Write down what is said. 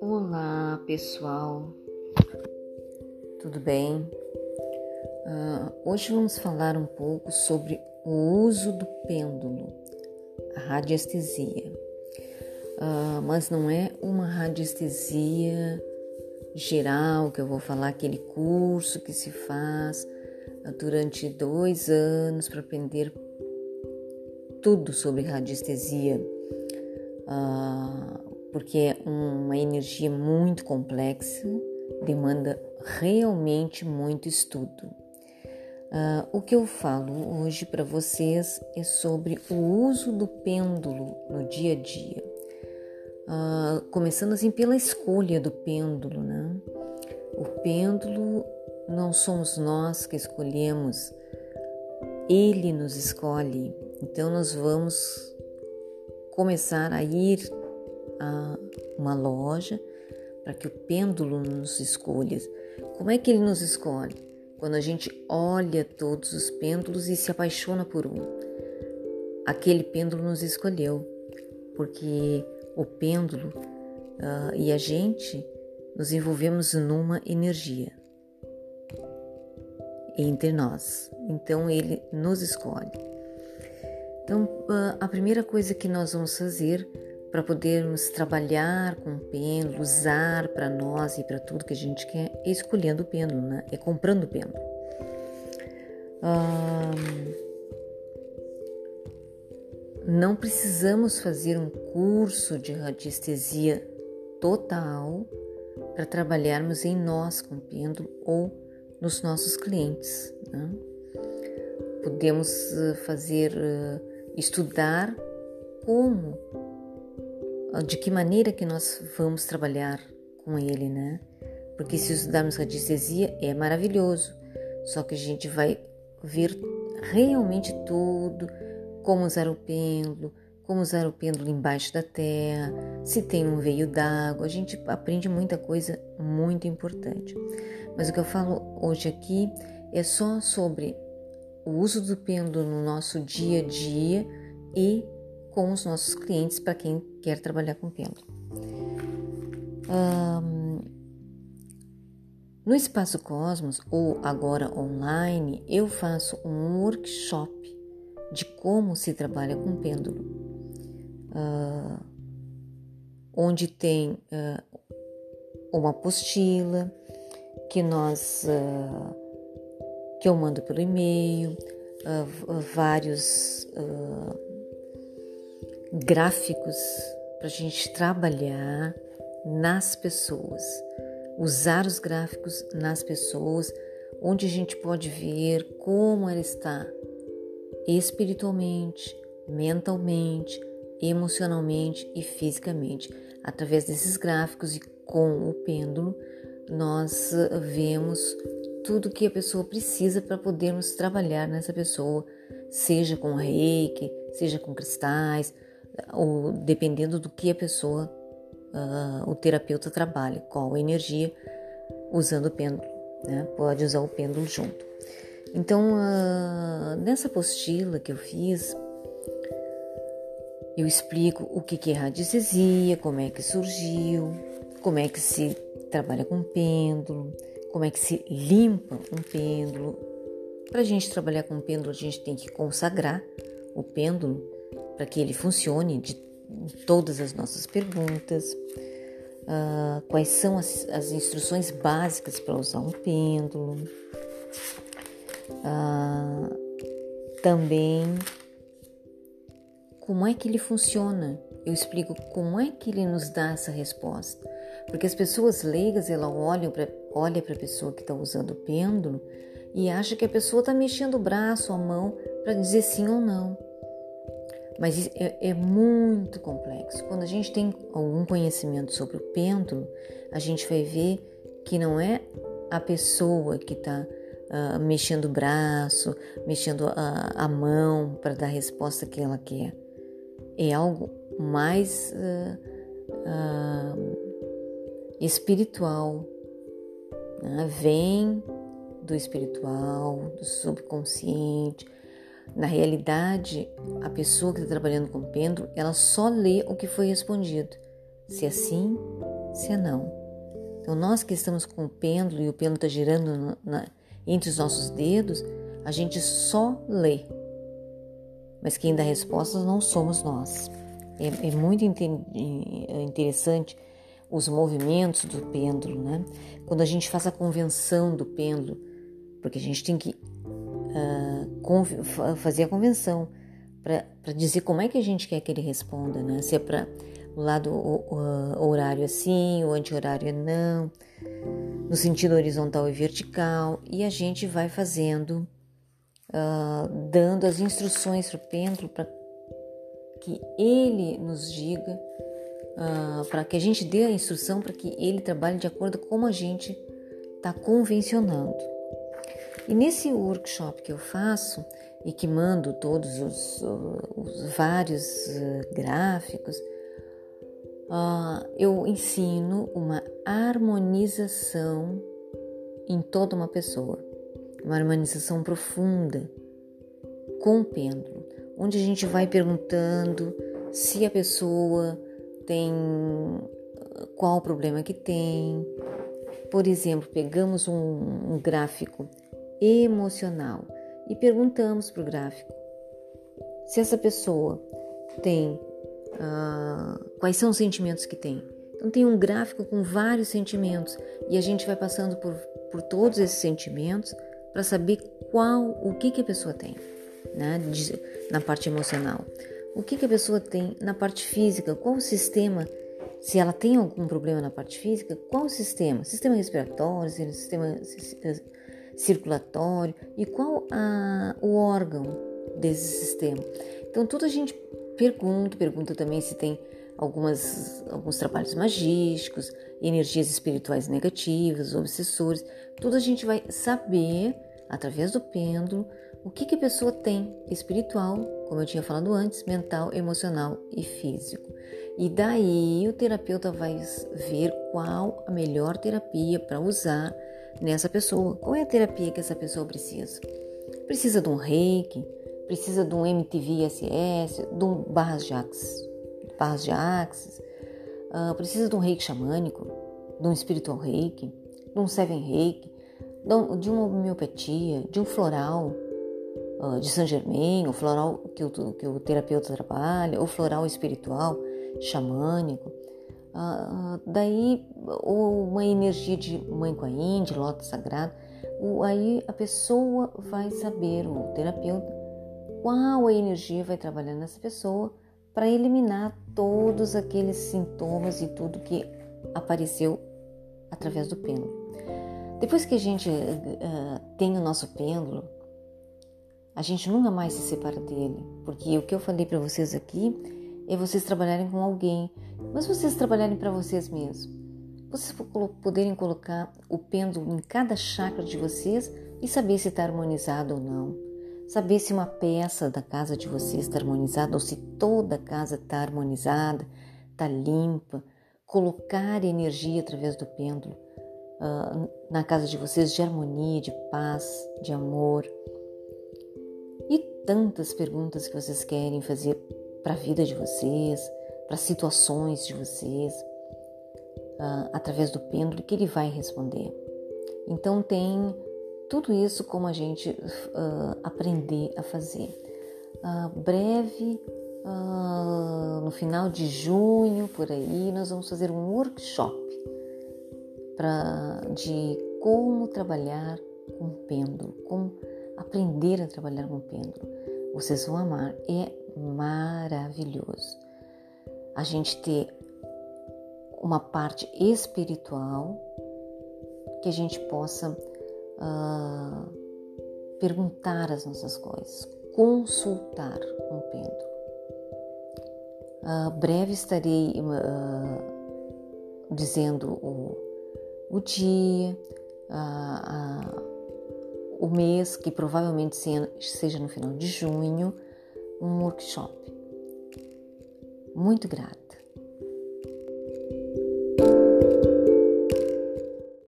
Olá pessoal, tudo bem? Uh, hoje vamos falar um pouco sobre o uso do pêndulo, a radiestesia. Uh, mas não é uma radiestesia geral que eu vou falar, aquele curso que se faz durante dois anos para aprender tudo sobre radiestesia, porque é uma energia muito complexa, demanda realmente muito estudo. Uh, o que eu falo hoje para vocês é sobre o uso do pêndulo no dia a dia. Uh, começando assim pela escolha do pêndulo, né? O pêndulo não somos nós que escolhemos, ele nos escolhe. Então nós vamos começar a ir a uma loja para que o pêndulo nos escolha. Como é que ele nos escolhe? quando a gente olha todos os pêndulos e se apaixona por um. Aquele pêndulo nos escolheu, porque o pêndulo uh, e a gente nos envolvemos numa energia entre nós. Então ele nos escolhe. Então uh, a primeira coisa que nós vamos fazer para podermos trabalhar com o pêndulo, usar para nós e para tudo que a gente quer, é escolhendo o pêndulo, né? é comprando o pêndulo. não precisamos fazer um curso de radiestesia total para trabalharmos em nós com o pêndulo ou nos nossos clientes. Né? Podemos eh, fazer, estudar como de que maneira que nós vamos trabalhar com ele, né? Porque se estudarmos radiestesia é maravilhoso, só que a gente vai ver realmente tudo, como usar o pêndulo, como usar o pêndulo embaixo da terra, se tem um veio d'água, a gente aprende muita coisa muito importante. Mas o que eu falo hoje aqui é só sobre o uso do pêndulo no nosso dia a dia e com os nossos clientes para quem quer trabalhar com pêndulo. Um, no Espaço Cosmos ou agora online, eu faço um workshop de como se trabalha com pêndulo, uh, onde tem uh, uma apostila que nós uh, que eu mando pelo e-mail, vários gráficos para a gente trabalhar nas pessoas, usar os gráficos nas pessoas, onde a gente pode ver como ela está espiritualmente, mentalmente, emocionalmente e fisicamente. Através desses gráficos e com o pêndulo, nós vemos tudo que a pessoa precisa para podermos trabalhar nessa pessoa, seja com reiki, seja com cristais, ou dependendo do que a pessoa, uh, o terapeuta trabalha, qual energia, usando o pêndulo, né? Pode usar o pêndulo junto. Então, uh, nessa apostila que eu fiz, eu explico o que é radiestesia, como é que surgiu, como é que se trabalha com pêndulo, como é que se limpa um pêndulo. Para a gente trabalhar com pêndulo, a gente tem que consagrar o pêndulo para que ele funcione de todas as nossas perguntas, uh, quais são as, as instruções básicas para usar um pêndulo, uh, também como é que ele funciona. Eu explico como é que ele nos dá essa resposta. Porque as pessoas leigas, ela olham para olha a pessoa que está usando o pêndulo e acha que a pessoa está mexendo o braço, a mão, para dizer sim ou não. Mas é, é, muito complexo. Quando a gente tem algum conhecimento sobre o pêndulo, a gente vai ver que não é a pessoa que está uh, ah, mexendo o braço, mexendo a, a mão para dar a resposta que ela quer. É algo mais uh, uh, espiritual. Né? Vem do espiritual, do subconsciente, Na realidade, a pessoa que está trabalhando com pêndulo, ela só lê o que foi respondido. Se é sim, se é não. Então, nós que estamos com o pêndulo e o pêndulo está girando na, entre os nossos dedos, a gente só lê. Mas quem dá respostas não somos nós. É, é muito interessante os movimentos do pêndulo, né? Quando a gente faz a convenção do pêndulo, porque a gente tem que uh, fazer a convenção para dizer como é que a gente quer que ele responda, né? Se é para o lado o, o, horário assim, o anti-horário é não, no sentido horizontal e vertical, e a gente vai fazendo, uh, dando as instruções para o pêndulo para que ele nos diga, uh, para que a gente dê a instrução para que ele trabalhe de acordo com como a gente está convencionando. E nesse workshop que eu faço e que mando todos os, os vários uh, gráficos, uh, eu ensino uma harmonização em toda uma pessoa, uma harmonização profunda com o pêndulo onde a gente vai perguntando se a pessoa tem qual o problema que tem. Por exemplo, pegamos um, um gráfico emocional e perguntamos para o gráfico se essa pessoa tem uh, quais são os sentimentos que tem. Então tem um gráfico com vários sentimentos e a gente vai passando por, por todos esses sentimentos para saber qual o que, que a pessoa tem né, de, na parte emocional. O que, que a pessoa tem na parte física? Qual o sistema? Se ela tem algum problema na parte física, qual o sistema? Sistema respiratório, sistema circulatório e qual a, o órgão desse sistema? Então, tudo a gente pergunta, pergunta também se tem algumas, alguns trabalhos magísticos, energias espirituais negativas, obsessores. Tudo a gente vai saber através do pêndulo o que, que a pessoa tem espiritual, como eu tinha falado antes, mental, emocional e físico. E daí o terapeuta vai ver qual a melhor terapia para usar nessa pessoa. Qual é a terapia que essa pessoa precisa? Precisa de um reiki, precisa de um MTV SS, de um barras de axis, barras de axis, uh, precisa de um reiki xamânico, de um espiritual reiki, de um seven reiki, de uma homeopatia, de um floral, de Saint Germain, o floral que o, que o terapeuta trabalha, o floral espiritual, xamânico. Uh, daí, uma energia de mãe com a de loto sagrado. aí a pessoa vai saber, o terapeuta, qual a energia vai trabalhar nessa pessoa para eliminar todos aqueles sintomas e tudo que apareceu através do pêndulo. Depois que a gente uh, tem o nosso pêndulo, a gente nunca mais se separa dele, porque o que eu falei para vocês aqui é vocês trabalharem com alguém, mas vocês trabalharem para vocês mesmos. Vocês poderem colocar o pêndulo em cada chakra de vocês e saber se está harmonizado ou não. Saber se uma peça da casa de vocês está harmonizada ou se toda a casa está harmonizada, está limpa. Colocar energia através do pêndulo uh, na casa de vocês de harmonia, de paz, de amor tantas perguntas que vocês querem fazer para a vida de vocês, para situações de vocês, uh, através do pêndulo que ele vai responder. Então tem tudo isso como a gente uh, aprender a fazer. Uh, breve, no final de junho, por aí, nós vamos fazer um workshop pra, de como trabalhar com pêndulo, como aprender a trabalhar com pêndulo. Vocês vão amar, é maravilhoso. A gente ter uma parte espiritual que a gente possa uh, perguntar as nossas coisas, consultar um pêndulo. Uh, breve estarei uh, dizendo o, o dia, uh, o mês, que provavelmente seja no final de junho, um workshop. Muito grata.